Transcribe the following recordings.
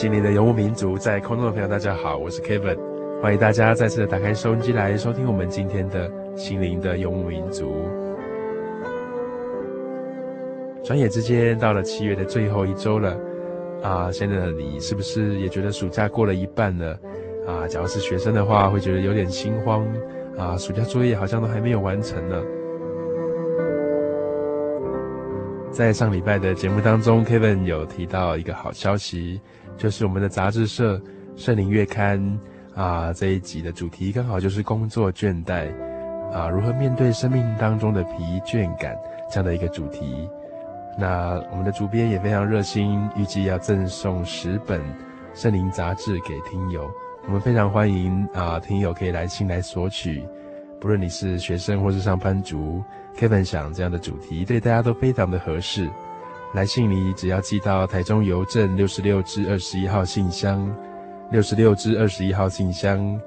心灵的游牧民族，在空中的朋友，大家好，我是 Kevin，欢迎大家再次的打开收音机来收听我们今天的心灵的游牧民族。转眼之间到了七月的最后一周了，啊，现在的你是不是也觉得暑假过了一半了？啊，假如是学生的话，会觉得有点心慌，啊，暑假作业好像都还没有完成呢。在上礼拜的节目当中，Kevin 有提到一个好消息。就是我们的杂志社《圣灵月刊》啊，这一集的主题刚好就是工作倦怠啊，如何面对生命当中的疲倦感这样的一个主题。那我们的主编也非常热心，预计要赠送十本圣灵杂志给听友。我们非常欢迎啊，听友可以来信来索取。不论你是学生或是上班族，Kevin 想这样的主题对大家都非常的合适。来信你只要寄到台中邮政六十六支二十一号信箱，六十六支二十一号信箱，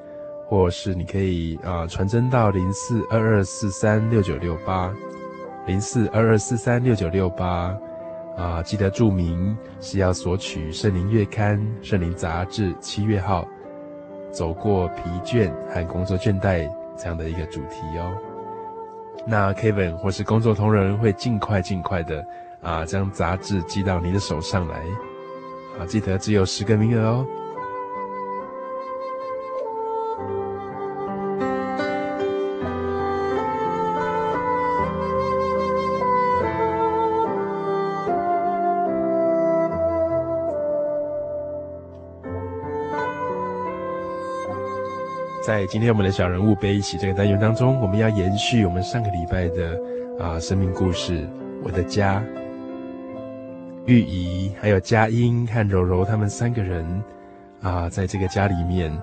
或是你可以啊传真到零四二二四三六九六八，零四二二四三六九六八，啊，记得注明是要索取《圣灵月刊》《圣灵杂志》七月号，走过疲倦和工作倦怠这样的一个主题哦。那 Kevin 或是工作同仁会尽快尽快的。啊，将杂志寄到您的手上来，啊，记得只有十个名额哦。在今天我们的小人物悲喜这个单元当中，我们要延续我们上个礼拜的啊生命故事，我的家。玉怡、还有佳音和柔柔，他们三个人，啊，在这个家里面，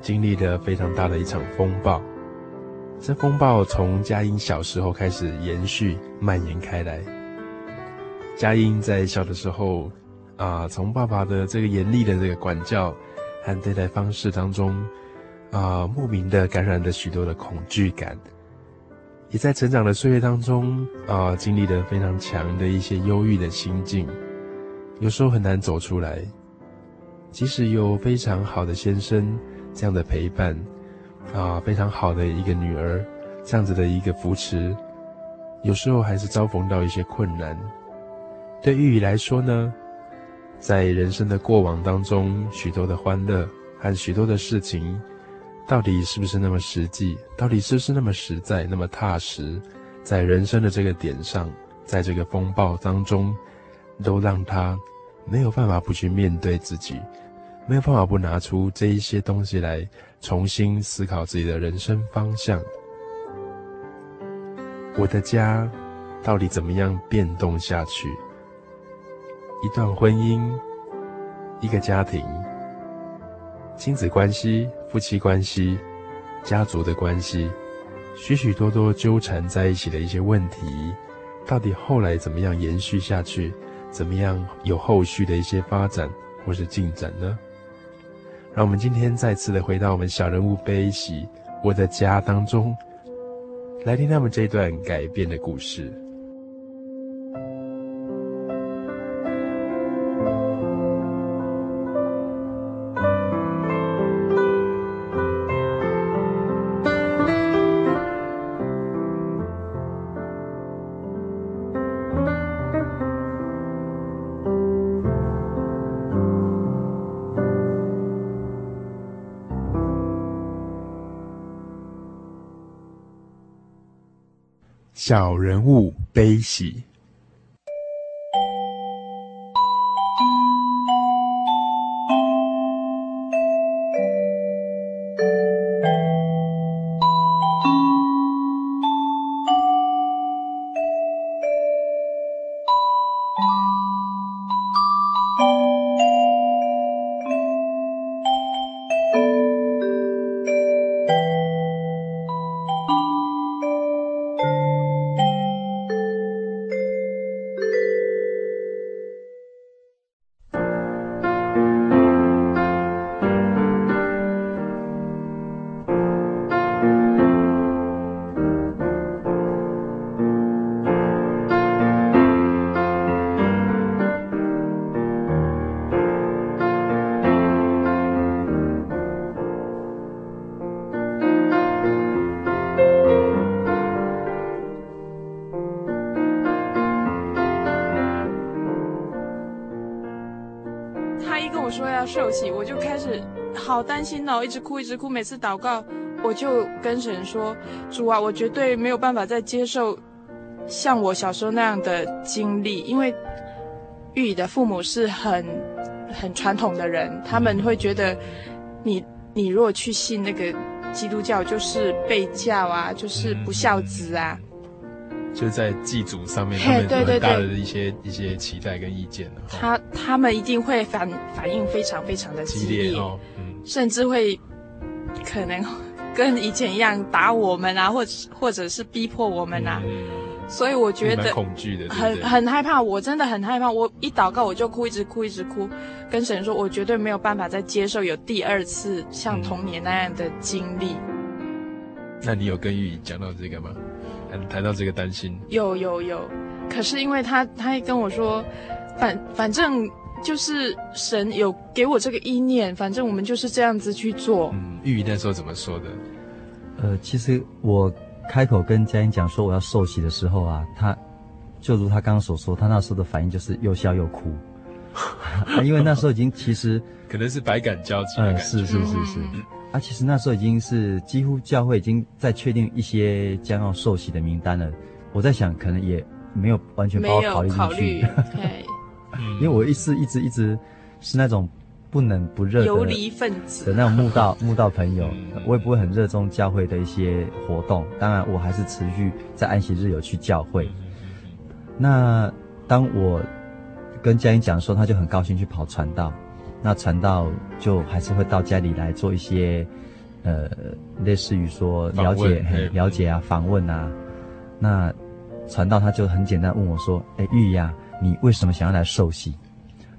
经历了非常大的一场风暴。这风暴从佳音小时候开始延续、蔓延开来。佳音在小的时候，啊，从爸爸的这个严厉的这个管教和对待方式当中，啊，莫名的感染了许多的恐惧感。也在成长的岁月当中啊，经历了非常强的一些忧郁的心境，有时候很难走出来。即使有非常好的先生这样的陪伴，啊，非常好的一个女儿这样子的一个扶持，有时候还是遭逢到一些困难。对玉宇来说呢，在人生的过往当中，许多的欢乐和许多的事情。到底是不是那么实际？到底是不是那么实在、那么踏实？在人生的这个点上，在这个风暴当中，都让他没有办法不去面对自己，没有办法不拿出这一些东西来重新思考自己的人生方向。我的家到底怎么样变动下去？一段婚姻，一个家庭，亲子关系。夫妻关系、家族的关系，许许多多纠缠在一起的一些问题，到底后来怎么样延续下去？怎么样有后续的一些发展或是进展呢？让我们今天再次的回到我们小人物悲喜我的家当中，来听他们这段改变的故事。小人物悲喜。直哭。每次祷告，我就跟神说：“主啊，我绝对没有办法再接受像我小时候那样的经历，因为玉宇的父母是很很传统的人，他们会觉得你你如果去信那个基督教，就是被教啊，就是不孝子啊。”就在祭祖上面，他们有很大的一些一些期待跟意见。他他们一定会反反应非常非常的激烈，激烈哦。甚至会可能跟以前一样打我们啊，或者或者是逼迫我们啊，嗯、所以我觉得恐惧的，很很害怕。我真的很害怕，我一祷告我就哭，一直哭，一直哭，跟神说，我绝对没有办法再接受有第二次像童年那样的经历。嗯、那你有跟玉怡讲到这个吗？谈到这个担心？有有有，可是因为他他也跟我说，反反正。就是神有给我这个意念，反正我们就是这样子去做。嗯，玉怡那时候怎么说的？呃，其实我开口跟佳音讲说我要受洗的时候啊，他就如他刚刚所说，他那时候的反应就是又笑又哭，因为那时候已经其实可能是百感交集的感觉。嗯，是是是是。嗯、啊，其实那时候已经是几乎教会已经在确定一些将要受洗的名单了。我在想，可能也没有完全把我考虑进去。考虑因为我一直一直一直是那种不冷不热的游离分子的那种慕道慕道朋友，我也不会很热衷教会的一些活动。当然，我还是持续在安息日有去教会。那当我跟佳音讲的时候，他就很高兴去跑传道。那传道就还是会到家里来做一些呃，类似于说了解了解啊，访问啊。那传道他就很简单问我说：“哎，玉呀。”你为什么想要来受洗？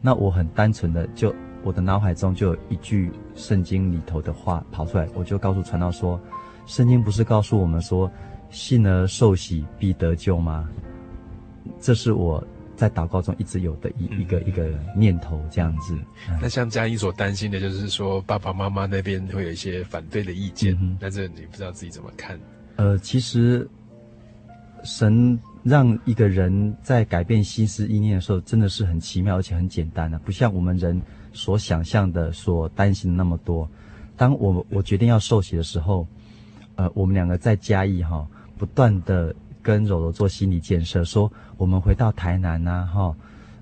那我很单纯的，就我的脑海中就有一句圣经里头的话跑出来，我就告诉传道说：圣经不是告诉我们说，信而受洗必得救吗？这是我在祷告中一直有的一一个一个念头，这样子。那像佳音所担心的就是说，爸爸妈妈那边会有一些反对的意见，嗯、但是你不知道自己怎么看？呃，其实神。让一个人在改变心思意念的时候，真的是很奇妙，而且很简单的，不像我们人所想象的、所担心的那么多。当我我决定要受洗的时候，呃，我们两个在嘉义哈，不断的跟柔柔做心理建设，说我们回到台南呐，哈，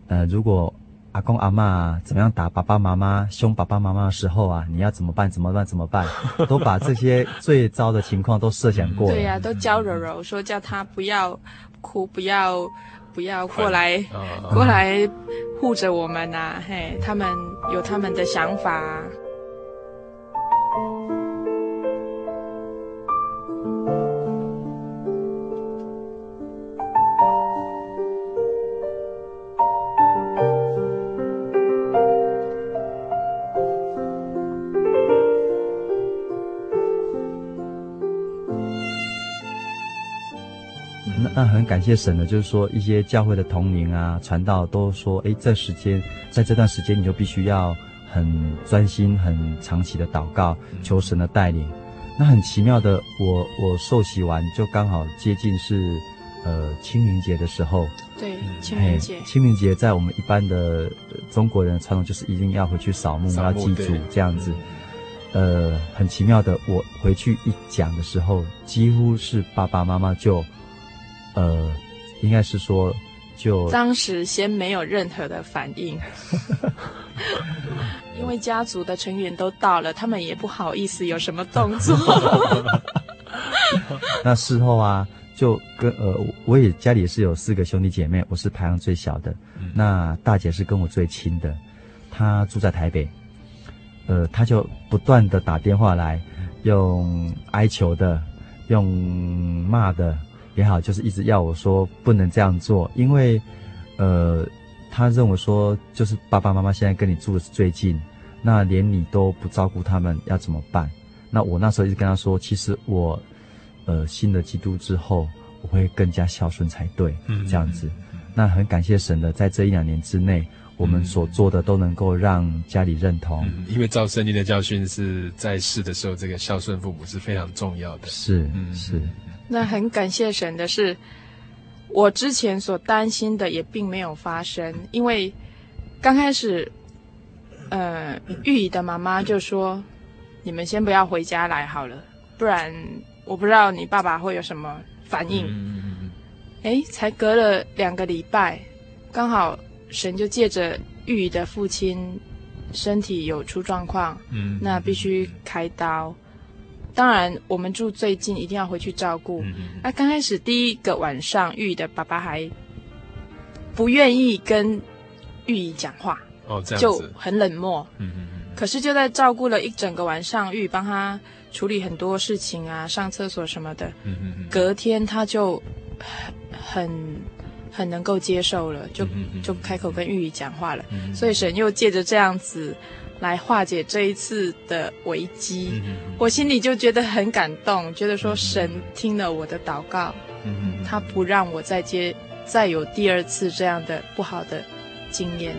呃，如果。阿公阿嬷怎么样打爸爸妈妈、凶爸爸妈妈的时候啊，你要怎么办？怎么办？怎么办？都把这些最糟的情况都设想过了。对呀、啊，都教柔柔说叫他不要哭，不要不要过来、哦、过来护着我们呐、啊。嘿，他们有他们的想法。感谢神的，就是说一些教会的同龄啊、传道都说，哎，这时间在这段时间你就必须要很专心、很长期的祷告，求神的带领。那很奇妙的，我我受洗完就刚好接近是呃清明节的时候。对，清明节。清明节在我们一般的中国人的传统就是一定要回去扫墓，要祭祖这样子。呃，很奇妙的，我回去一讲的时候，几乎是爸爸妈妈就，呃，应该是说就当时先没有任何的反应，因为家族的成员都到了，他们也不好意思有什么动作。那事后啊，就跟呃，我也家里是有四个兄弟姐妹，我是排行最小的，嗯、那大姐是跟我最亲的，她住在台北。呃，她就不断的打电话来，用哀求的，用骂的也好，就是一直要我说不能这样做，因为，呃，他认为说就是爸爸妈妈现在跟你住的是最近，那连你都不照顾他们，要怎么办？那我那时候一直跟他说，其实我，呃，信了基督之后，我会更加孝顺才对，嗯，这样子。那很感谢神的，在这一两年之内。我们所做的都能够让家里认同，嗯，因为照圣经的教训是在世的时候，这个孝顺父母是非常重要的。是，嗯，是。那很感谢神的是，我之前所担心的也并没有发生，因为刚开始，呃，玉怡的妈妈就说：“你们先不要回家来好了，不然我不知道你爸爸会有什么反应。”嗯，哎，才隔了两个礼拜，刚好。神就借着玉宇的父亲身体有出状况，嗯，那必须开刀。当然，我们住最近，一定要回去照顾。嗯，那刚开始第一个晚上，玉宇的爸爸还不愿意跟玉宇讲话，哦，这样子就很冷漠。嗯嗯嗯。可是就在照顾了一整个晚上，玉宇帮他处理很多事情啊，上厕所什么的。嗯嗯嗯。隔天他就很。很能够接受了，就就开口跟玉宇讲话了，嗯、所以神又借着这样子来化解这一次的危机，嗯、我心里就觉得很感动，觉得说神听了我的祷告，嗯、他不让我再接再有第二次这样的不好的经验。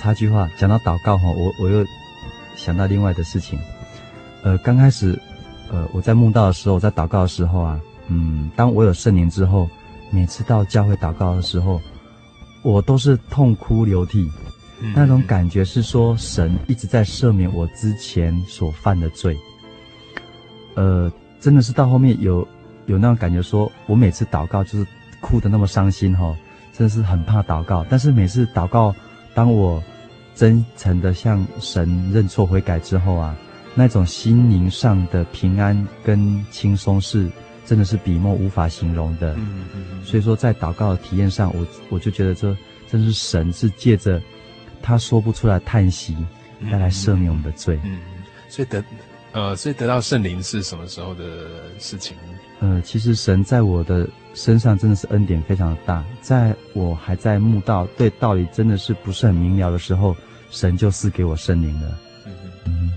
插句话，讲到祷告哈，我我又想到另外的事情。呃，刚开始，呃，我在梦到的时候，在祷告的时候啊，嗯，当我有圣灵之后，每次到教会祷告的时候，我都是痛哭流涕，嗯、那种感觉是说神一直在赦免我之前所犯的罪。呃，真的是到后面有有那种感觉说，说我每次祷告就是哭得那么伤心哈，真的是很怕祷告。但是每次祷告，当我真诚的向神认错悔改之后啊，那种心灵上的平安跟轻松是真的是笔墨无法形容的。嗯嗯嗯。所以说，在祷告的体验上，我我就觉得这真是神是借着他说不出来叹息，来来赦免我们的罪。嗯，所以得呃，所以得到圣灵是什么时候的事情？呃，其实神在我的身上真的是恩典非常的大，在我还在慕道对道理真的是不是很明了的时候。神就赐给我圣灵了。嗯嗯，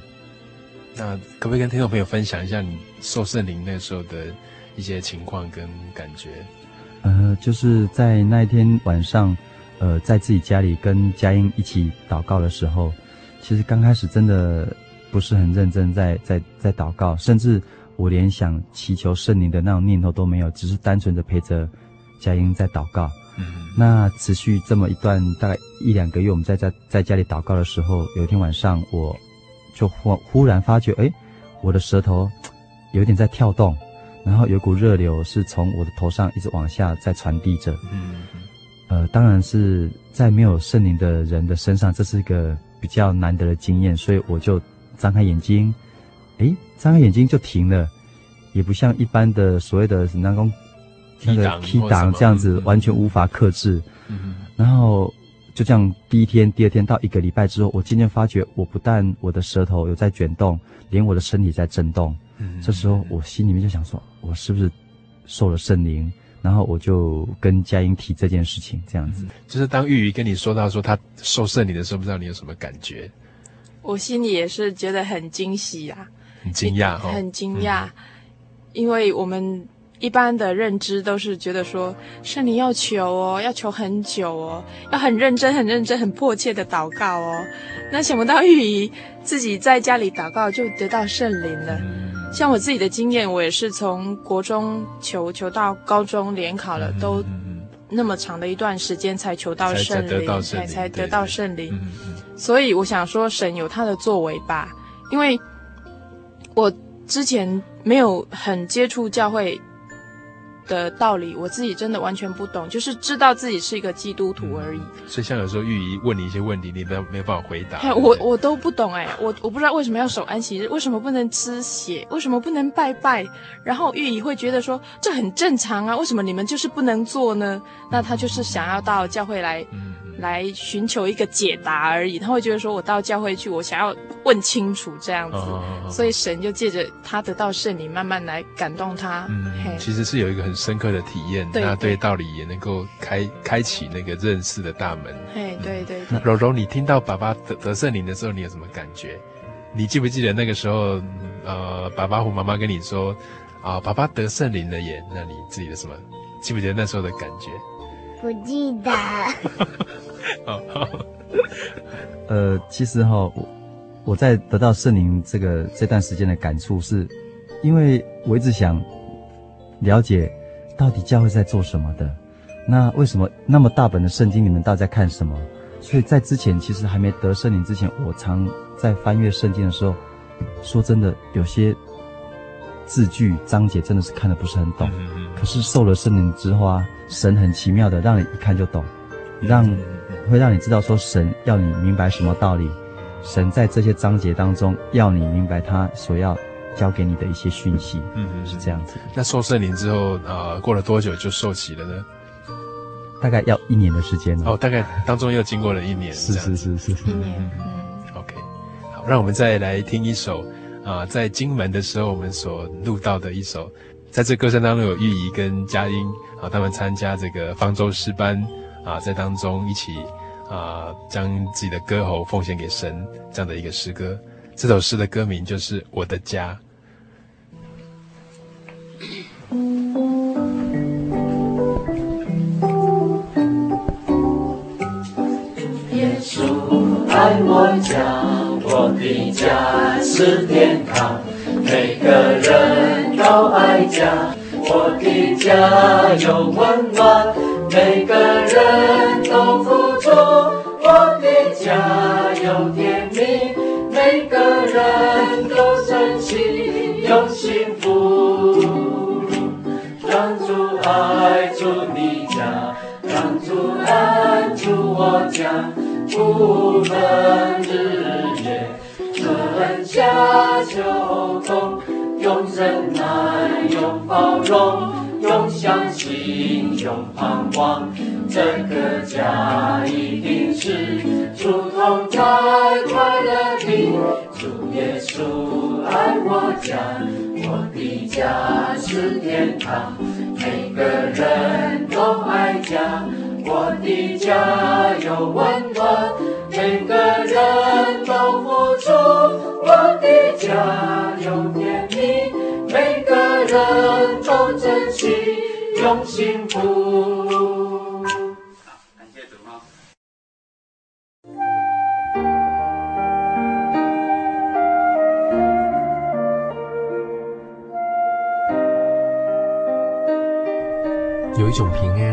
那可不可以跟听众朋友分享一下你受圣灵那时候的一些情况跟感觉？呃，就是在那一天晚上，呃，在自己家里跟佳音一起祷告的时候，其实刚开始真的不是很认真在在在祷告，甚至我连想祈求圣灵的那种念头都没有，只是单纯的陪着佳音在祷告。嗯，那持续这么一段大概一两个月，我们在家在家里祷告的时候，有一天晚上，我就忽忽然发觉，哎，我的舌头有点在跳动，然后有股热流是从我的头上一直往下在传递着。嗯，呃，当然是在没有圣灵的人的身上，这是一个比较难得的经验，所以我就张开眼睛，哎，张开眼睛就停了，也不像一般的所谓的那种那个 key 档这样子完全无法克制。嗯，然后就这样，第一天、第二天到一个礼拜之后，我渐渐发觉，我不但我的舌头有在卷动，连我的身体在震动。嗯，这时候我心里面就想说，我是不是受了圣灵？然后我就跟佳音提这件事情，这样子。就是当玉瑜跟你说到说他受圣灵的时候，不知道你有什么感觉？我心里也是觉得很惊喜啊，很惊讶，很惊讶，嗯、因为我们一般的认知都是觉得说圣灵要求哦，要求很久哦，要很认真、很认真、很迫切的祷告哦。那想不到玉姨自己在家里祷告就得到圣灵了。嗯。像我自己的经验，我也是从国中求求到高中联考了，嗯、都那么长的一段时间才求到圣灵，才才得到圣灵。所以我想说，神有他的作为吧，因为我之前没有很接触教会。的道理，我自己真的完全不懂，就是知道自己是一个基督徒而已。嗯、所以像有时候玉仪问你一些问题，你都没有办法回答。对我我都不懂哎，我我不知道为什么要守安息日，为什么不能吃血，为什么不能拜拜？然后玉姨会觉得说这很正常啊，为什么你们就是不能做呢？那他就是想要到教会来。嗯来寻求一个解答而已，他会觉得说，我到教会去，我想要问清楚这样子，所以神就借着他得到圣灵，慢慢来感动他。嗯，嘿其实是有一个很深刻的体验，对那对道理也能够开开启那个认识的大门。嘿，对对对。柔柔，你听到爸爸得得圣灵的时候，你有什么感觉？你记不记得那个时候，呃，爸爸和妈妈跟你说，啊、呃，爸爸得圣灵了耶？那你自己的什么？记不记得那时候的感觉？不记得。呃，其实哈，我我在得到圣灵这个这段时间的感触是，因为我一直想了解到底教会在做什么的，那为什么那么大本的圣经你们到底在看什么？所以在之前其实还没得圣灵之前，我常在翻阅圣经的时候，说真的，有些字句章节真的是看的不是很懂。可是受了圣灵之后啊。神很奇妙的，让你一看就懂，让会让你知道说神要你明白什么道理，神在这些章节当中要你明白他所要教给你的一些讯息，嗯，是这样子。那受圣灵之后，呃，过了多久就受洗了呢？大概要一年的时间哦，大概当中又经过了一年，是是是是是。嗯，OK，好，让我们再来听一首啊、啊，在金门的时候我们所录到的一首，在这歌声当中有玉仪跟佳音。啊，他们参加这个方舟诗班，啊，在当中一起啊，将自己的歌喉奉献给神，这样的一个诗歌。这首诗的歌名就是《我的家》。耶稣爱我家，我的家是天堂，每个人都爱家。我的家有温暖，每个人都付出。我的家有甜蜜，每个人都珍惜，有幸福。让主爱住你家，让主安住我家，无论秋冬。用忍耐，用包容，用相信，用盼望，这个家一定是主同在快乐的。主耶稣爱我家，我的家是天堂，每个人都爱家，我的家有温暖，每个人都付出，我的家有甜蜜，每个人都珍惜，用幸福。感谢主啊！有一种平安，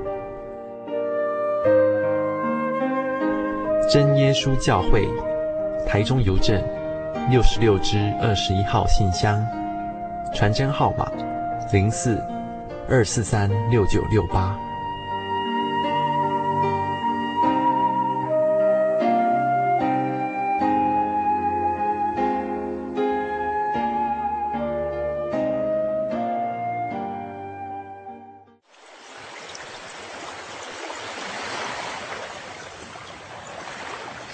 真耶稣教会，台中邮政六十六支二十一号信箱，传真号码零四二四三六九六八。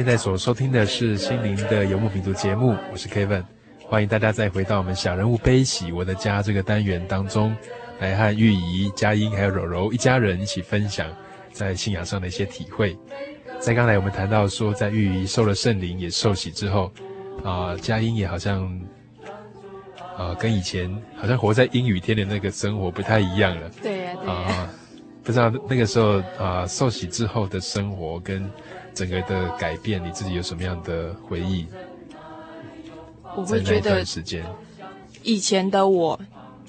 现在所收听的是心灵的游牧民族节目，我是 Kevin，欢迎大家再回到我们小人物悲喜我的家这个单元当中，来和玉怡、佳音还有柔柔一家人一起分享在信仰上的一些体会。在刚才我们谈到说，在玉怡受了圣灵也受洗之后，啊、呃，佳音也好像，啊、呃，跟以前好像活在阴雨天的那个生活不太一样了。对呀、啊，对呀、呃。不知道那个时候啊、呃，受洗之后的生活跟。整个的改变，你自己有什么样的回忆？我会觉得以前的我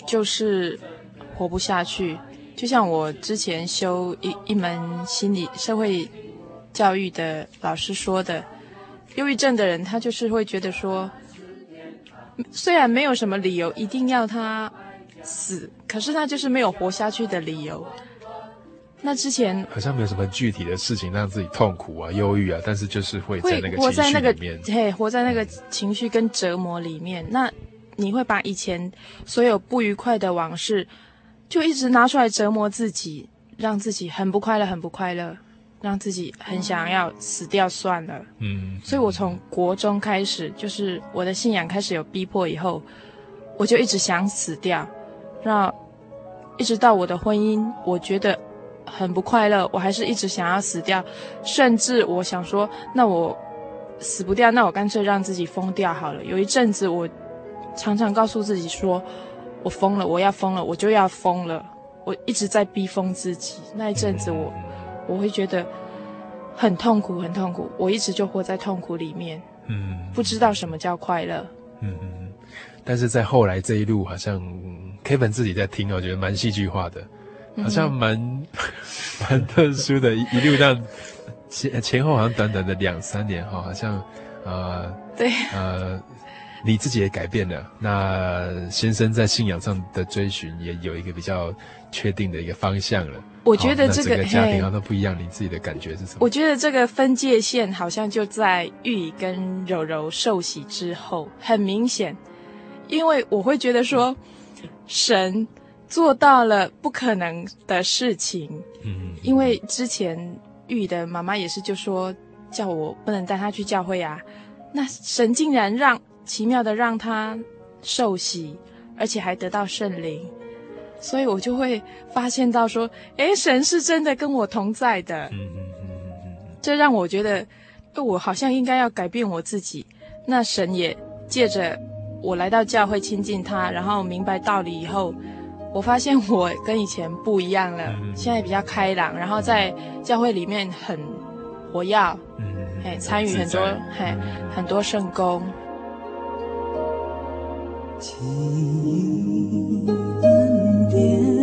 就是活不下去，就像我之前修一一门心理社会教育的老师说的，忧郁症的人他就是会觉得说，虽然没有什么理由一定要他死，可是他就是没有活下去的理由。那之前好像没有什么具体的事情让自己痛苦啊、忧郁啊，但是就是会在那个情绪里面，活在那个，嘿，活在那个情绪跟折磨里面。那你会把以前所有不愉快的往事，就一直拿出来折磨自己，让自己很不快乐，很不快乐，让自己很想要死掉算了。嗯，所以我从国中开始，就是我的信仰开始有逼迫以后，我就一直想死掉，那一直到我的婚姻，我觉得。很不快乐，我还是一直想要死掉，甚至我想说，那我死不掉，那我干脆让自己疯掉好了。有一阵子，我常常告诉自己说，我疯了，我要疯了，我就要疯了。我一直在逼疯自己。那一阵子我，我我会觉得很痛苦，很痛苦。我一直就活在痛苦里面，嗯，不知道什么叫快乐。嗯嗯。但是在后来这一路，好像 Kevin 自己在听，我觉得蛮戏剧化的。好像蛮蛮特殊的，一路这样前前后好像短短的两三年哈，好像呃对呃你自己也改变了，那先生在信仰上的追寻也有一个比较确定的一个方向了。我觉得这个，这个家庭好像都不一样，你自己的感觉是什么？我觉得这个分界线好像就在玉怡跟柔柔受洗之后很明显，因为我会觉得说神。做到了不可能的事情，嗯，因为之前玉的妈妈也是就说叫我不能带她去教会啊，那神竟然让奇妙的让她受洗，而且还得到圣灵，所以我就会发现到说，诶，神是真的跟我同在的，嗯嗯嗯嗯，这让我觉得，我好像应该要改变我自己，那神也借着我来到教会亲近他，然后明白道理以后。我发现我跟以前不一样了，嗯、现在比较开朗，然后在教会里面很活跃，嗯，哎，参与很多，嘿，很多圣工。情义恩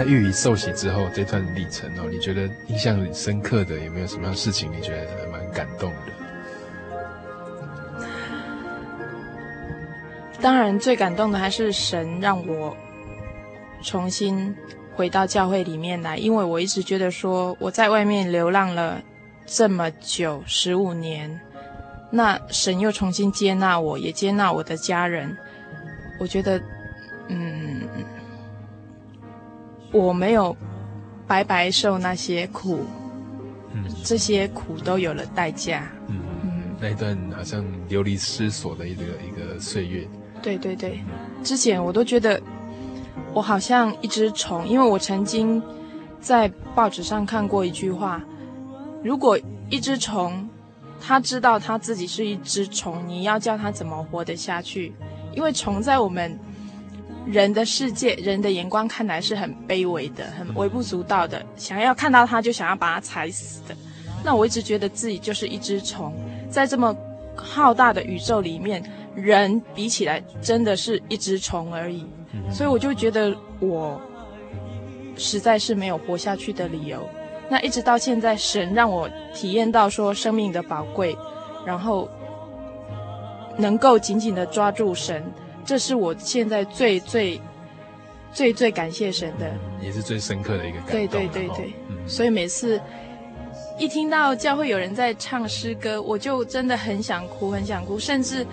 在玉仪受洗之后，这段历程哦，你觉得印象很深刻的有没有什么样事情？你觉得蛮感动的？当然，最感动的还是神让我重新回到教会里面来，因为我一直觉得说我在外面流浪了这么久，十五年，那神又重新接纳我，也接纳我的家人，我觉得，我没有白白受那些苦，嗯，这些苦都有了代价。嗯嗯，那一段好像流离失所的一个一个岁月。对对对，之前我都觉得我好像一只虫，因为我曾经在报纸上看过一句话：如果一只虫，它知道它自己是一只虫，你要叫它怎么活得下去？因为虫在我们。人的世界，人的眼光看来是很卑微的，很微不足道的。想要看到它，就想要把它踩死的。那我一直觉得自己就是一只虫，在这么浩大的宇宙里面，人比起来真的是一只虫而已。所以我就觉得我实在是没有活下去的理由。那一直到现在，神让我体验到说生命的宝贵，然后能够紧紧的抓住神。这是我现在最最最最感谢神的，也是最深刻的一个感动。对对对对，嗯、所以每次一听到教会有人在唱诗歌，我就真的很想哭，很想哭。甚至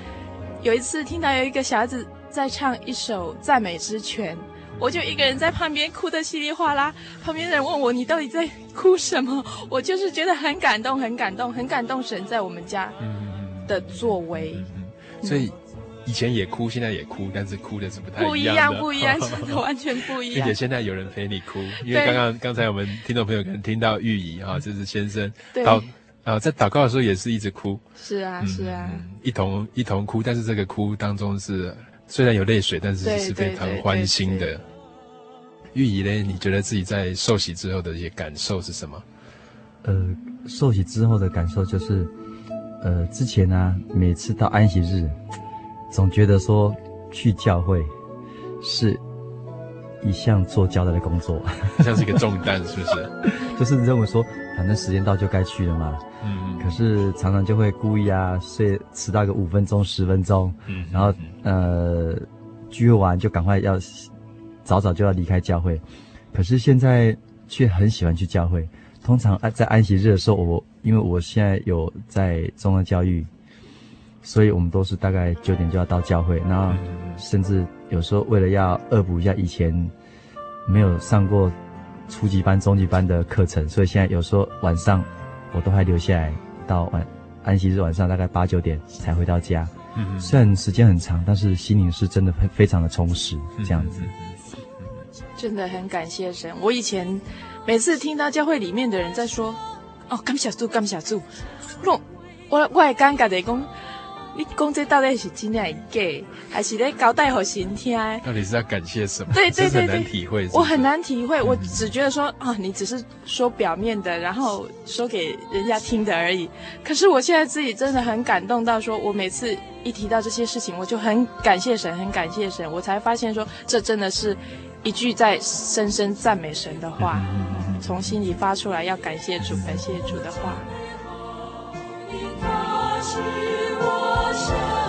有一次听到有一个小孩子在唱一首赞美之泉，我就一个人在旁边哭得稀里哗啦。旁边人问我：“你到底在哭什么？”我就是觉得很感动，很感动，很感动神在我们家的作为。嗯嗯嗯、所以。以前也哭，现在也哭，但是哭的是不太一样的，不一样，不一样，真的完全不一样。并且现在有人陪你哭，因为刚刚刚才我们听众朋友可能听到玉仪哈，就是先生祷啊，在祷告的时候也是一直哭，是啊，是啊，一同一同哭，但是这个哭当中是虽然有泪水，但是是非常欢欣的。玉仪呢，你觉得自己在受洗之后的一些感受是什么？呃，受洗之后的感受就是，呃，之前呢，每次到安息日。总觉得说去教会是一项做交代的工作，像是一个重担，是不是？就是认为说，反正时间到就该去了嘛。嗯。可是常常就会故意啊，睡迟到个五分钟、十分钟。嗯。然后呃，聚会完就赶快要早早就要离开教会。可是现在却很喜欢去教会。通常在安息日的时候，我因为我现在有在中央教育。所以我们都是大概九点就要到教会，然后甚至有时候为了要恶补一下以前没有上过初级班、中级班的课程，所以现在有时候晚上我都还留下来到晚安息日晚上大概八九点才回到家。虽然时间很长，但是心灵是真的非非常的充实，这样子。真的很感谢神。我以前每次听到教会里面的人在说：“哦，感谢主，感谢主。”我我我也尴尬的讲。你讲这到底是真的还是假，还是在交代好神听？到底是要感谢什么？对对对对，很难体会是是。我很难体会，我只觉得说啊，你只是说表面的，然后说给人家听的而已。可是我现在自己真的很感动到，说我每次一提到这些事情，我就很感谢神，很感谢神，我才发现说这真的是一句在深深赞美神的话，从心里发出来要感谢主、感谢主的话。生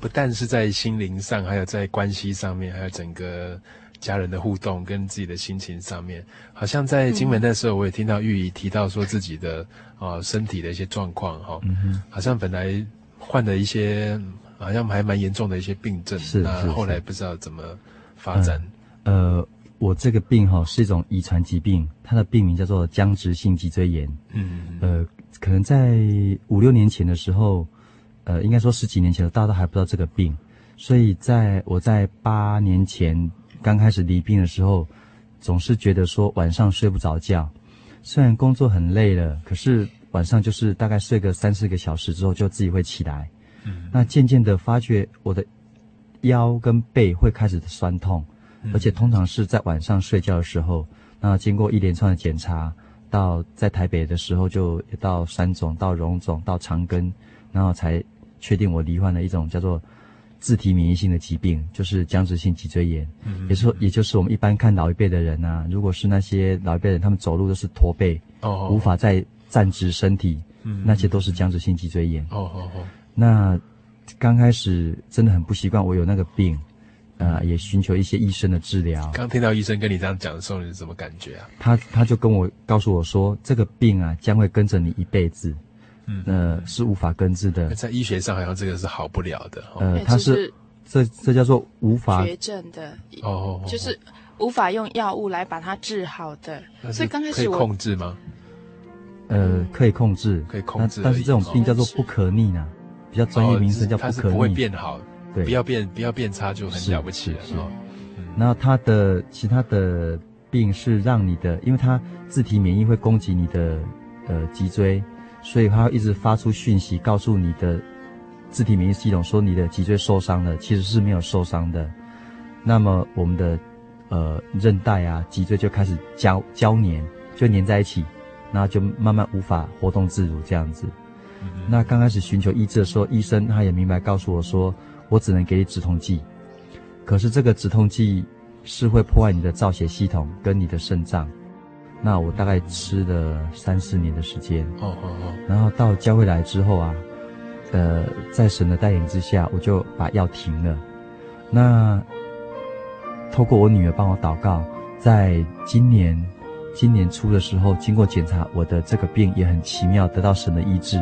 不但是在心灵上，还有在关系上面，还有整个家人的互动跟自己的心情上面，好像在金门那时候，我也听到玉姨提到说自己的啊、呃、身体的一些状况哈，好像本来患了一些好像还蛮严重的一些病症，是，那后来不知道怎么发展。呃，呃我这个病哈是一种遗传疾病，它的病名叫做僵直性脊椎炎。嗯，呃，可能在五六年前的时候。呃，应该说十几年前大家都还不知道这个病，所以在我在八年前刚开始离病的时候，总是觉得说晚上睡不着觉，虽然工作很累了，可是晚上就是大概睡个三四个小时之后就自己会起来。嗯，那渐渐的发觉我的腰跟背会开始酸痛，而且通常是在晚上睡觉的时候。那经过一连串的检查，到在台北的时候就到三总、到荣总、到长庚。然后才确定我罹患了一种叫做自体免疫性的疾病，就是僵直性脊椎炎。嗯，也是说，也就是我们一般看老一辈的人啊，如果是那些老一辈人，他们走路都是驼背，哦，无法再站直身体，嗯，那些都是僵直性脊椎炎。哦哦哦。那刚开始真的很不习惯，我有那个病，呃，也寻求一些医生的治疗。刚听到医生跟你这样讲的时候，你是什么感觉啊？他他就跟我告诉我说，这个病啊，将会跟着你一辈子。嗯，呃，是无法根治的。在医学上，好像这个是好不了的。呃，它是这这叫做无法绝症的哦，就是无法用药物来把它治好的。所以刚开始可以控制吗？呃，可以控制，可以控制。但是这种病叫做不可逆呢，比较专业名词叫不可逆。它是不会变好，对，不要变不要变差就很了不起了。是。然后它的其他的病是让你的，因为它自体免疫会攻击你的呃脊椎。所以它会一直发出讯息，告诉你的自体免疫系统说你的脊椎受伤了，其实是没有受伤的。那么我们的呃韧带啊，脊椎就开始胶胶黏，就黏在一起，然后就慢慢无法活动自如这样子。嗯、那刚开始寻求医治的时候，医生他也明白告诉我说，我只能给你止痛剂。可是这个止痛剂是会破坏你的造血系统跟你的肾脏。那我大概吃了三四年的时间，哦哦哦，然后到教会来之后啊，呃，在神的带领之下，我就把药停了。那透过我女儿帮我祷告，在今年今年初的时候，经过检查，我的这个病也很奇妙得到神的医治。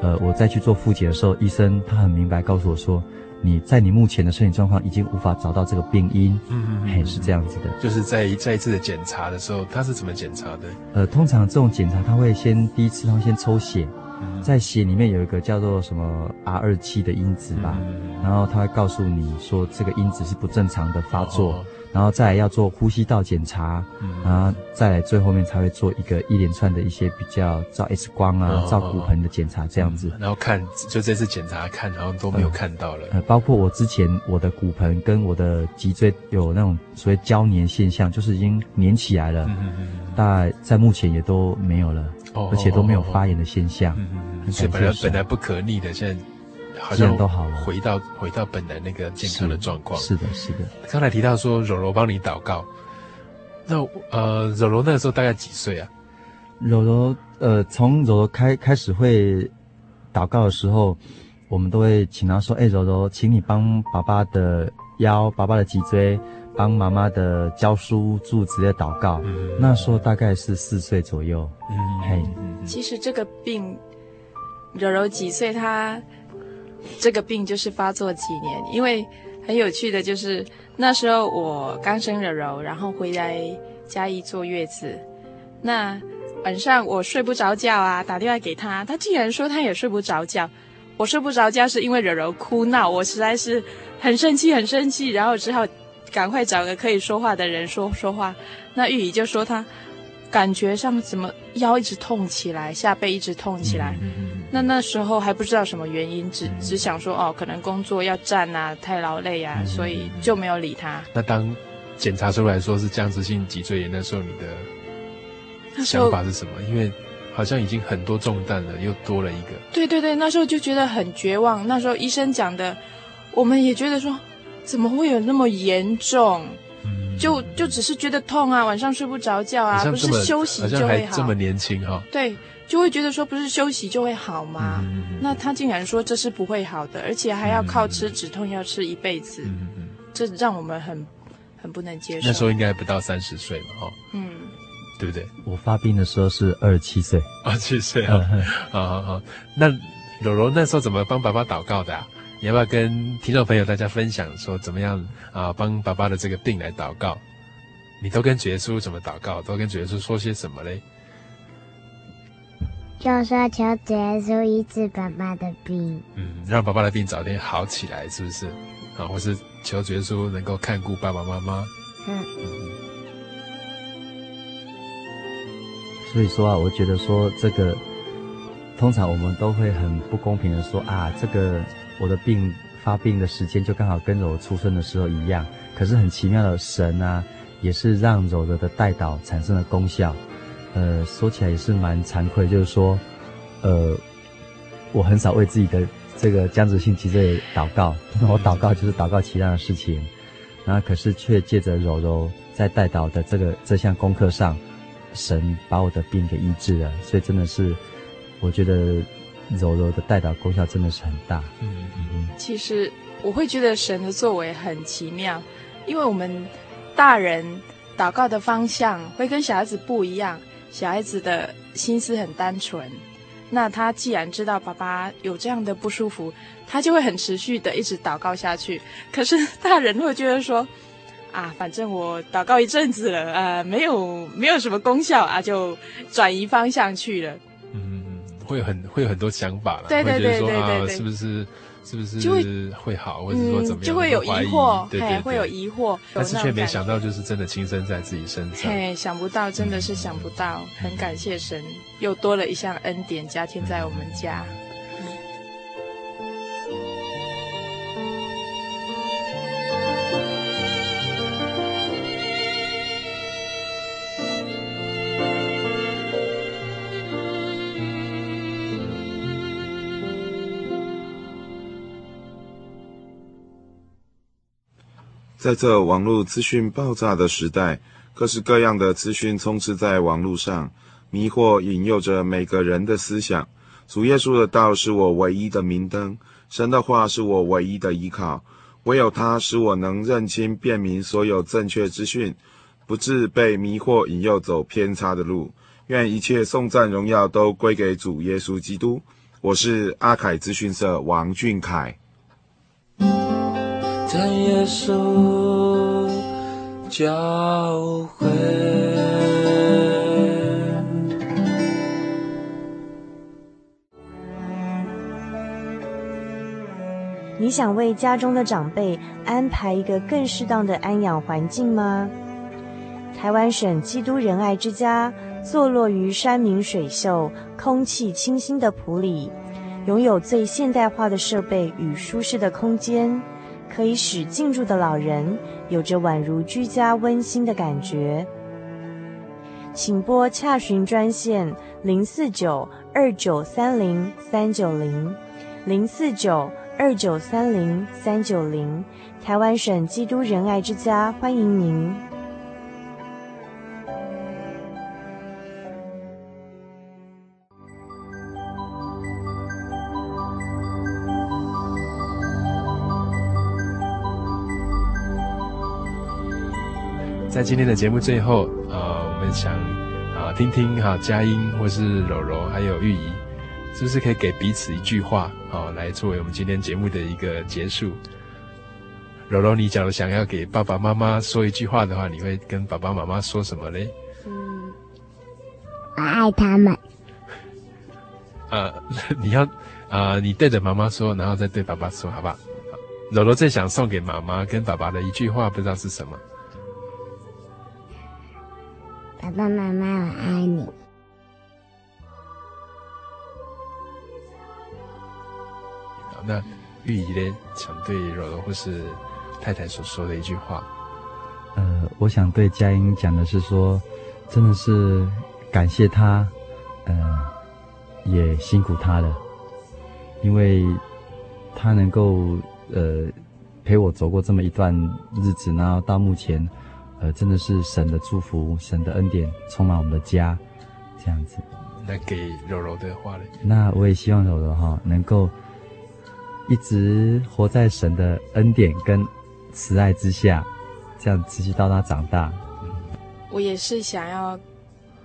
呃，我再去做复检的时候，医生他很明白告诉我说。你在你目前的身体状况已经无法找到这个病因，嗯嗯，嘿，是这样子的。就是在再一次的检查的时候，他是怎么检查的？呃，通常这种检查他会先第一次他会先抽血，嗯、在血里面有一个叫做什么 R 二七的因子吧，嗯、然后他会告诉你说这个因子是不正常的发作。哦哦然后再来要做呼吸道检查，嗯、然后再来最后面才会做一个一连串的一些比较照 X 光啊、哦、照骨盆的检查这样子。嗯、然后看就这次检查看，然后都没有看到了。呃，包括我之前我的骨盆跟我的脊椎有那种所谓胶粘现象，就是已经粘起来了，嗯、大概在目前也都没有了，哦、而且都没有发炎的现象。所以本来本来不可逆的，现在。好像都好了，回到回到本来那个健康的状况。是的，是的。刚才提到说柔柔帮你祷告，那呃柔柔那个时候大概几岁啊？柔柔呃从柔柔开开始会祷告的时候，我们都会请他说：“哎，柔柔，请你帮爸爸的腰、爸爸的脊椎，帮妈妈的教书柱子的祷告。嗯”那时候大概是四岁左右。嗯，嘿。其实这个病。柔柔几岁，他这个病就是发作几年。因为很有趣的就是那时候我刚生柔柔，然后回来嘉义坐月子，那晚上我睡不着觉。啊，打电话给他，他竟然说他也睡不着觉。我睡不着觉是因为柔柔哭闹，我实在是很生气，很生气，然后只好赶快找个可以说话的人说说话。那玉姨就说她感觉上怎么腰一直痛起来，下背一直痛起来。那那时候还不知道什么原因，只只想说哦，可能工作要站啊，太劳累啊，所以就没有理他。那当检查出来说是僵直性脊椎炎，那时候你的想法是什么？因为。好像已经很多重担了，又多了一个。对对对，那时候就觉得很绝望。那时候医生讲的，我们也觉得说，怎么会有那么严重？嗯、就就只是觉得痛啊，晚上睡不着觉啊，不是休息就会好。还这么年轻哈、哦。对，就会觉得说，不是休息就会好吗？嗯、那他竟然说这是不会好的，而且还要靠吃止痛药吃一辈子，嗯、这让我们很很不能接受。那时候应该不到三十岁嘛，哈。嗯。对不对？我发病的时候是二十七岁，二十七岁啊，好好好。那柔柔那时候怎么帮爸爸祷告的啊？你要不要跟听众朋友大家分享说怎么样啊？帮爸爸的这个病来祷告？你都跟主耶稣怎么祷告？都跟主耶稣说些什么嘞？就说求主耶稣医治爸爸的病，嗯，让爸爸的病早点好起来，是不是？啊，或是求主耶稣能够看顾爸爸妈妈，嗯。嗯所以说啊，我觉得说这个，通常我们都会很不公平的说啊，这个我的病发病的时间就刚好跟柔柔出生的时候一样。可是很奇妙的神啊，也是让柔柔的代祷产生了功效。呃，说起来也是蛮惭愧，就是说，呃，我很少为自己的这个僵直性脊椎祷告，我祷告就是祷告其他的事情，然后可是却借着柔柔在代祷的这个这项功课上。神把我的病给医治了，所以真的是，我觉得柔柔的代祷功效真的是很大。嗯嗯。其实我会觉得神的作为很奇妙，因为我们大人祷告的方向会跟小孩子不一样，小孩子的心思很单纯，那他既然知道爸爸有这样的不舒服，他就会很持续的一直祷告下去。可是大人会觉得说。啊，反正我祷告一阵子了，呃，没有没有什么功效啊，就转移方向去了。嗯，会有很会有很多想法了，对对对对对，对，啊，是不是是不是就会会好，或者说怎么样，就会有疑惑，对对对，会有疑惑，但是却没想到就是真的亲身在自己身上。嘿，想不到，真的是想不到，嗯，很感谢神，又多了一项恩典加添在我们家。在这网络资讯爆炸的时代，各式各样的资讯充斥在网络上，迷惑引诱着每个人的思想。主耶稣的道是我唯一的明灯，神的话是我唯一的依靠，唯有他使我能认清辨明所有正确资讯，不致被迷惑引诱走偏差的路。愿一切颂赞荣耀都归给主耶稣基督。我是阿凯资讯社王俊凯。在耶稣教会。你想为家中的长辈安排一个更适当的安养环境吗？台湾省基督仁爱之家坐落于山明水秀、空气清新的埔里，拥有最现代化的设备与舒适的空间。可以使进驻的老人有着宛如居家温馨的感觉。请拨洽询专线零四九二九三零三九零零四九二九三零三九零，台湾省基督仁爱之家欢迎您。在今天的节目最后，呃，我们想啊，听听哈佳音或是柔柔还有玉怡，是不是可以给彼此一句话，好，来作为我们今天节目的一个结束？柔柔，你假如想要给爸爸妈妈说一句话的话，你会跟爸爸妈妈说什么嘞？嗯，我爱他们。呃，你要啊、呃，你对着妈妈说，然后再对爸爸说，好不好？柔柔最想送给妈妈跟爸爸的一句话，不知道是什么。爸爸妈妈，我爱你。好，那玉怡呢？想对柔柔或是太太所说的一句话。呃，我想对佳音讲的是说，真的是感谢她，呃，也辛苦她了，因为她能够呃陪我走过这么一段日子，然后到目前。呃，真的是神的祝福，神的恩典充满我们的家，这样子。那给柔柔的话呢？那我也希望柔柔哈能够一直活在神的恩典跟慈爱之下，这样持续到他长大。我也是想要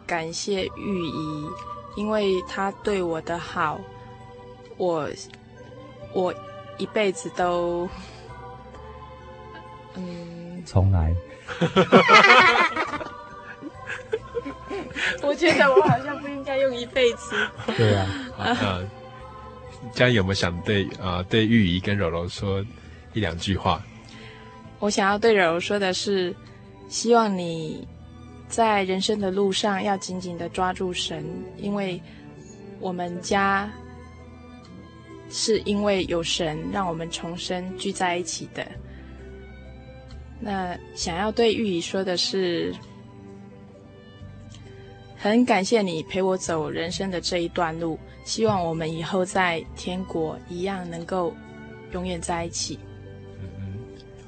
感谢玉姨，因为她对我的好，我我一辈子都嗯，从来。我觉得我好像不应该用一辈子。对啊，啊，佳音有没有想对啊、呃、对玉姨跟柔柔说一两句话？我想要对柔柔说的是，希望你在人生的路上要紧紧的抓住神，因为我们家是因为有神让我们重生聚在一起的。那想要对玉姨说的是，很感谢你陪我走人生的这一段路，希望我们以后在天国一样能够永远在一起。嗯嗯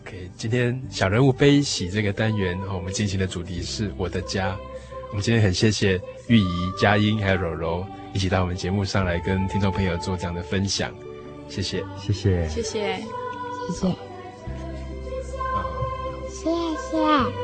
，OK，今天小人物悲喜这个单元，我们进行的主题是我的家。我们今天很谢谢玉姨、佳音还有柔柔一起到我们节目上来跟听众朋友做这样的分享，谢谢，谢谢，谢谢，谢谢。谢谢。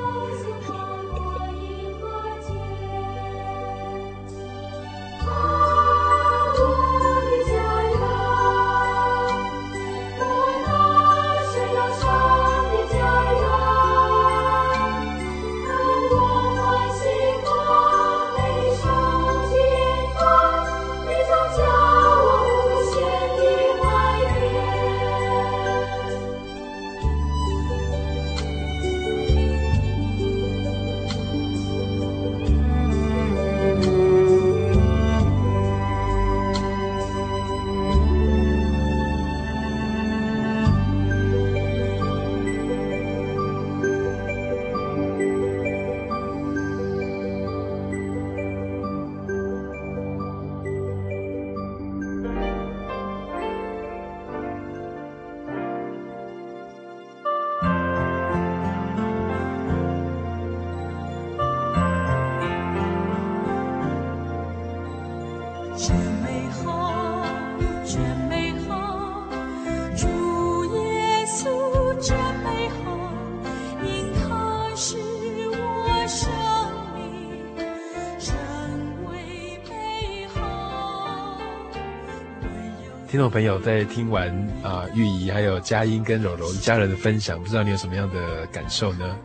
朋友在听完啊、玉姨还有佳音跟柔柔一家人的分享，不知道你有什么样的感受呢？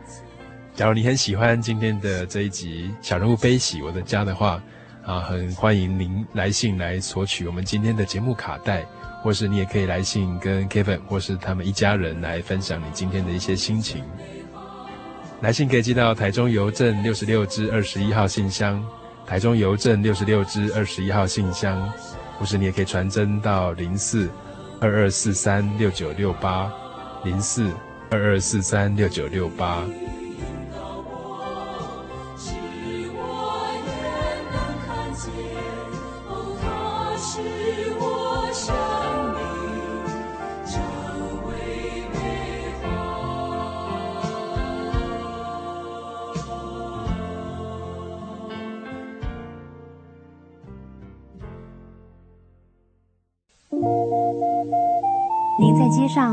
假如你很喜欢今天的这一集《小人物悲喜我的家》的话，啊，很欢迎您来信来索取我们今天的节目卡带，或是你也可以来信跟 Kevin 或是他们一家人来分享你今天的一些心情。来信可以寄到台中邮政六十六支二十一号信箱，台中邮政六十六支二十一号信箱。或是你也可以传真到零四二二四三六九六八，零四二二四三六九六八。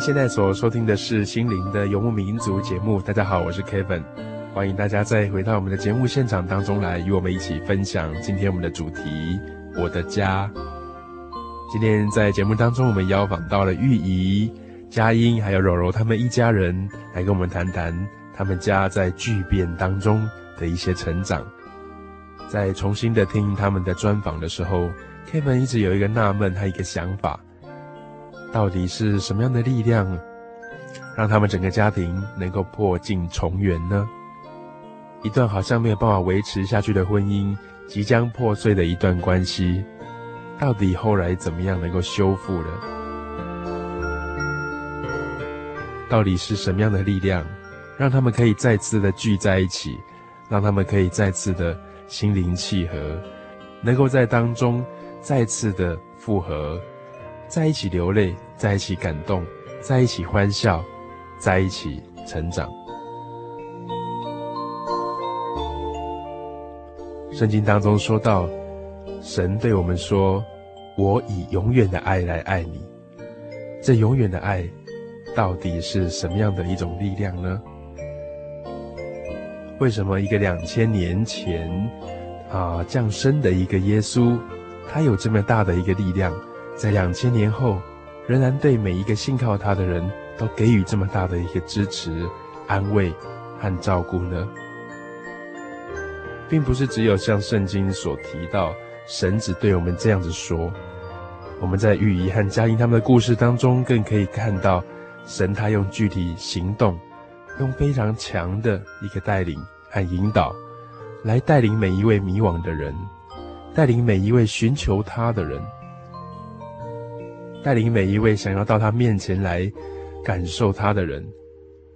现在所收听的是《心灵的游牧民族》节目。大家好，我是 Kevin，欢迎大家再回到我们的节目现场当中来，与我们一起分享今天我们的主题——我的家。今天在节目当中，我们邀访到了玉怡、佳音还有柔柔他们一家人，来跟我们谈谈他们家在巨变当中的一些成长。在重新的听他们的专访的时候，Kevin 一直有一个纳闷和一个想法。到底是什么样的力量，让他们整个家庭能够破镜重圆呢？一段好像没有办法维持下去的婚姻，即将破碎的一段关系，到底后来怎么样能够修复了？到底是什么样的力量，让他们可以再次的聚在一起，让他们可以再次的心灵契合，能够在当中再次的复合？在一起流泪，在一起感动，在一起欢笑，在一起成长。圣经当中说到，神对我们说：“我以永远的爱来爱你。”这永远的爱，到底是什么样的一种力量呢？为什么一个两千年前啊降生的一个耶稣，他有这么大的一个力量？在两千年后，仍然对每一个信靠他的人都给予这么大的一个支持、安慰和照顾呢？并不是只有像圣经所提到，神只对我们这样子说。我们在玉仪和佳音他们的故事当中，更可以看到神他用具体行动，用非常强的一个带领和引导，来带领每一位迷惘的人，带领每一位寻求他的人。带领每一位想要到他面前来感受他的人，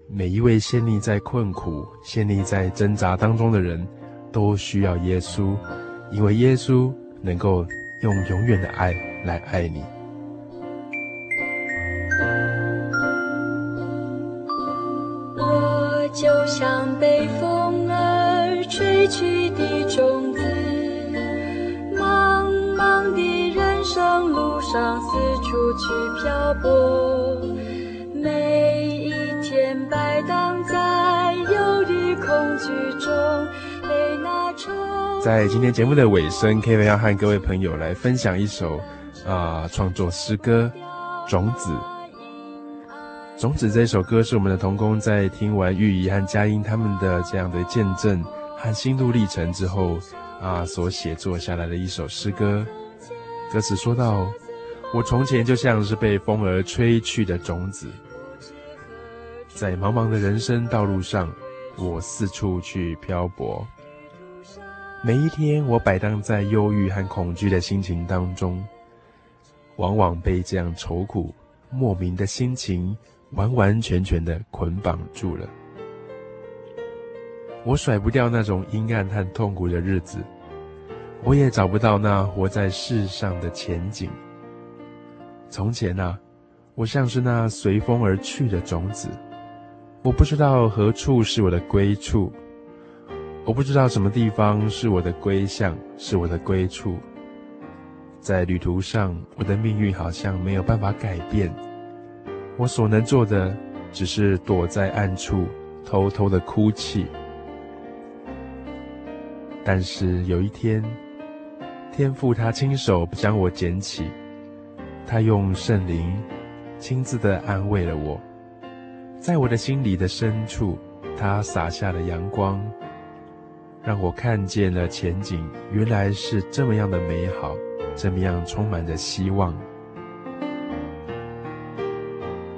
每一位陷溺在困苦、陷溺在挣扎当中的人，都需要耶稣，因为耶稣能够用永远的爱来爱你。我就像被风儿吹去的种子，茫茫的上路上。四处去漂泊，每一天摆荡在，在今天节目的尾声 kv 要和各位朋友来分享一首啊创作诗歌《种子》。《种子》这首歌是我们的童工在听完玉怡和佳音他们的这样的见证和心路历程之后啊所写作下来的一首诗歌。歌词说到。我从前就像是被风儿吹去的种子，在茫茫的人生道路上，我四处去漂泊。每一天，我摆荡在忧郁和恐惧的心情当中，往往被这样愁苦、莫名的心情完完全全的捆绑住了。我甩不掉那种阴暗和痛苦的日子，我也找不到那活在世上的前景。从前啊，我像是那随风而去的种子，我不知道何处是我的归处，我不知道什么地方是我的归向，是我的归处。在旅途上，我的命运好像没有办法改变，我所能做的只是躲在暗处，偷偷的哭泣。但是有一天，天父他亲手将我捡起。他用圣灵亲自的安慰了我，在我的心里的深处，他洒下了阳光，让我看见了前景，原来是这么样的美好，这么样充满着希望。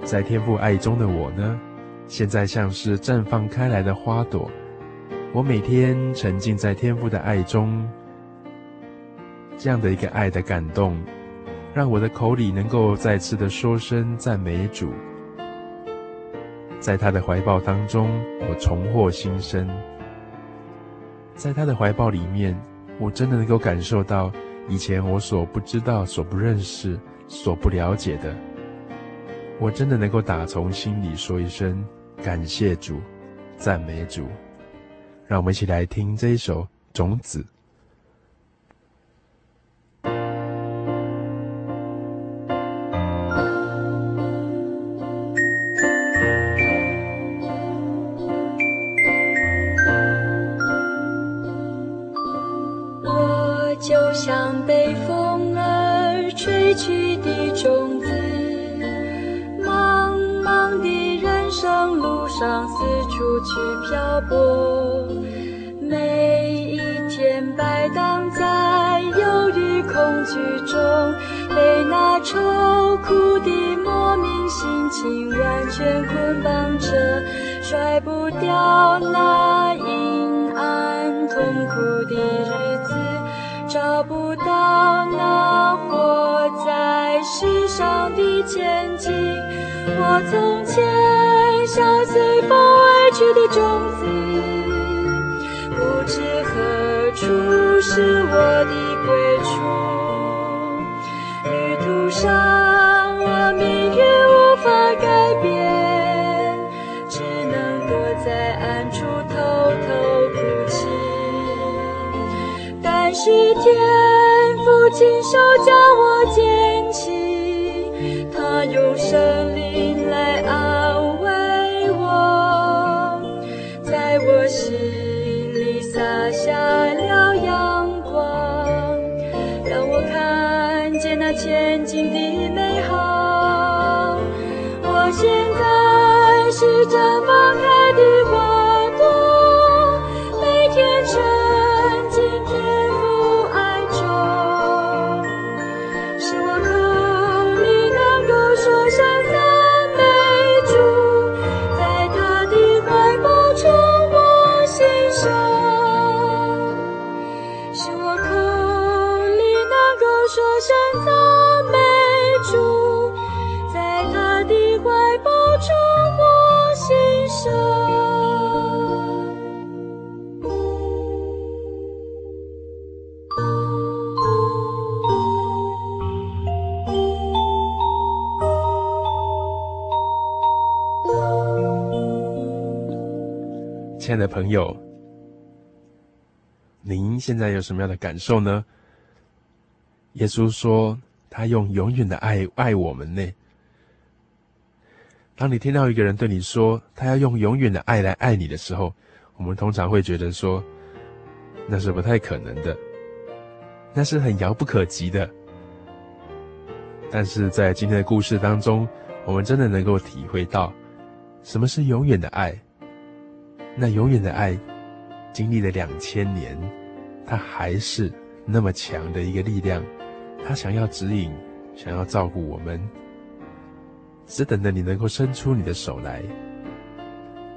在天父爱中的我呢，现在像是绽放开来的花朵，我每天沉浸在天父的爱中，这样的一个爱的感动。让我的口里能够再次的说声赞美主。在他的怀抱当中，我重获新生。在他的怀抱里面，我真的能够感受到以前我所不知道、所不认识、所不了解的。我真的能够打从心里说一声感谢主、赞美主。让我们一起来听这一首《种子》。去的种子，茫茫的人生路上四处去漂泊，每一天摆荡在忧郁恐惧中，被那愁苦的莫名心情完全捆绑着，甩不掉那。我从前像随风而去的种子不知何处是我的说声赞美主，在他的怀抱中，我心声。亲爱的朋友，您现在有什么样的感受呢？耶稣说，他用永远的爱爱我们呢。当你听到一个人对你说他要用永远的爱来爱你的时候，我们通常会觉得说，那是不太可能的，那是很遥不可及的。但是在今天的故事当中，我们真的能够体会到什么是永远的爱。那永远的爱，经历了两千年，它还是那么强的一个力量。他想要指引，想要照顾我们，只等着你能够伸出你的手来。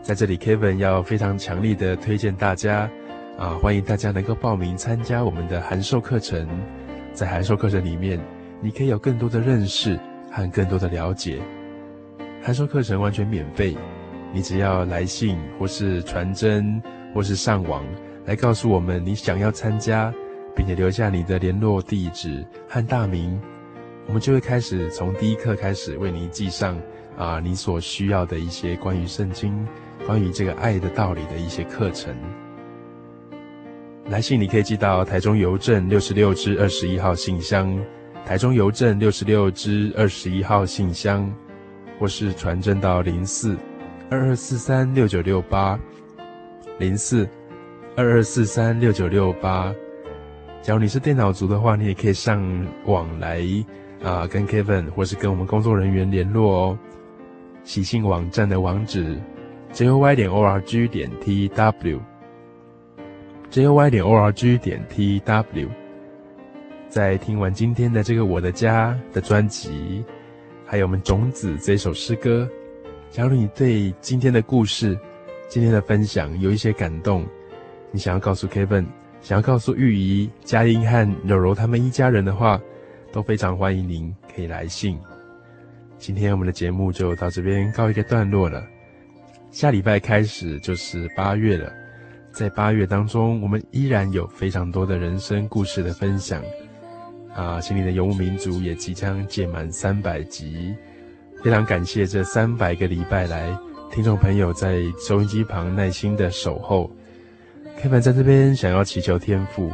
在这里，Kevin 要非常强力的推荐大家，啊，欢迎大家能够报名参加我们的函授课程。在函授课程里面，你可以有更多的认识和更多的了解。函授课程完全免费。你只要来信，或是传真，或是上网，来告诉我们你想要参加，并且留下你的联络地址和大名，我们就会开始从第一课开始为你寄上啊你所需要的一些关于圣经、关于这个爱的道理的一些课程。来信你可以寄到台中邮政六十六支二十一号信箱，台中邮政六十六支二十一号信箱，或是传真到零四。二二四三六九六八零四二二四三六九六八，假如你是电脑族的话，你也可以上网来啊，跟 Kevin 或是跟我们工作人员联络哦。喜信网站的网址：joy 点 org 点 tw，joy 点 org 点 tw。在听完今天的这个我的家的专辑，还有我们种子这首诗歌。假如你对今天的故事、今天的分享有一些感动，你想要告诉 Kevin，想要告诉玉怡、佳音和柔柔他们一家人的话，都非常欢迎您可以来信。今天我们的节目就到这边告一个段落了，下礼拜开始就是八月了，在八月当中，我们依然有非常多的人生故事的分享。啊，心灵的游牧民族也即将届满三百集，非常感谢这三百个礼拜来听众朋友在收音机旁耐心的守候。开凡在这边想要祈求天父，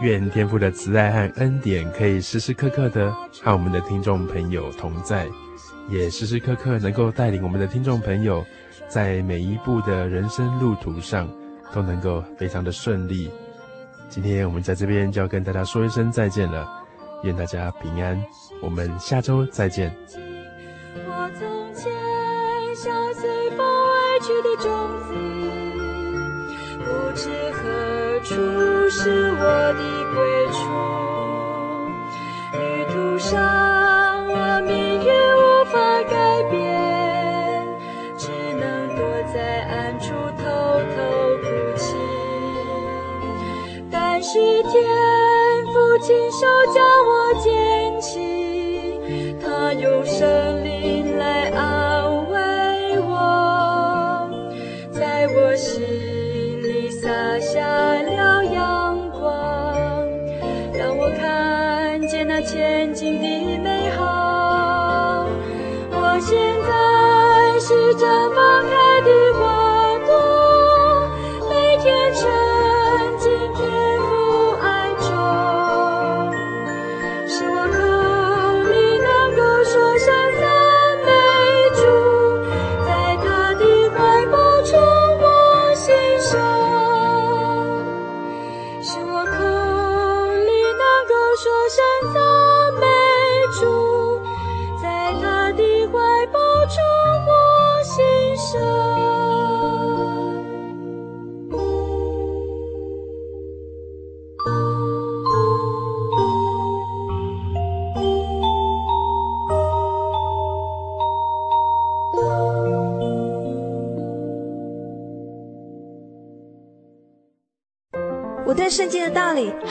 愿天父的慈爱和恩典可以时时刻刻的和我们的听众朋友同在，也时时刻刻能够带领我们的听众朋友在每一步的人生路途上都能够非常的顺利。今天我们在这边就要跟大家说一声再见了，愿大家平安，我们下周再见。我从前像随风而去的种子，处是我的归处，旅途上我命运无法改变，只能躲在暗处偷偷哭泣。但是天父亲手将我捡起，他用圣灵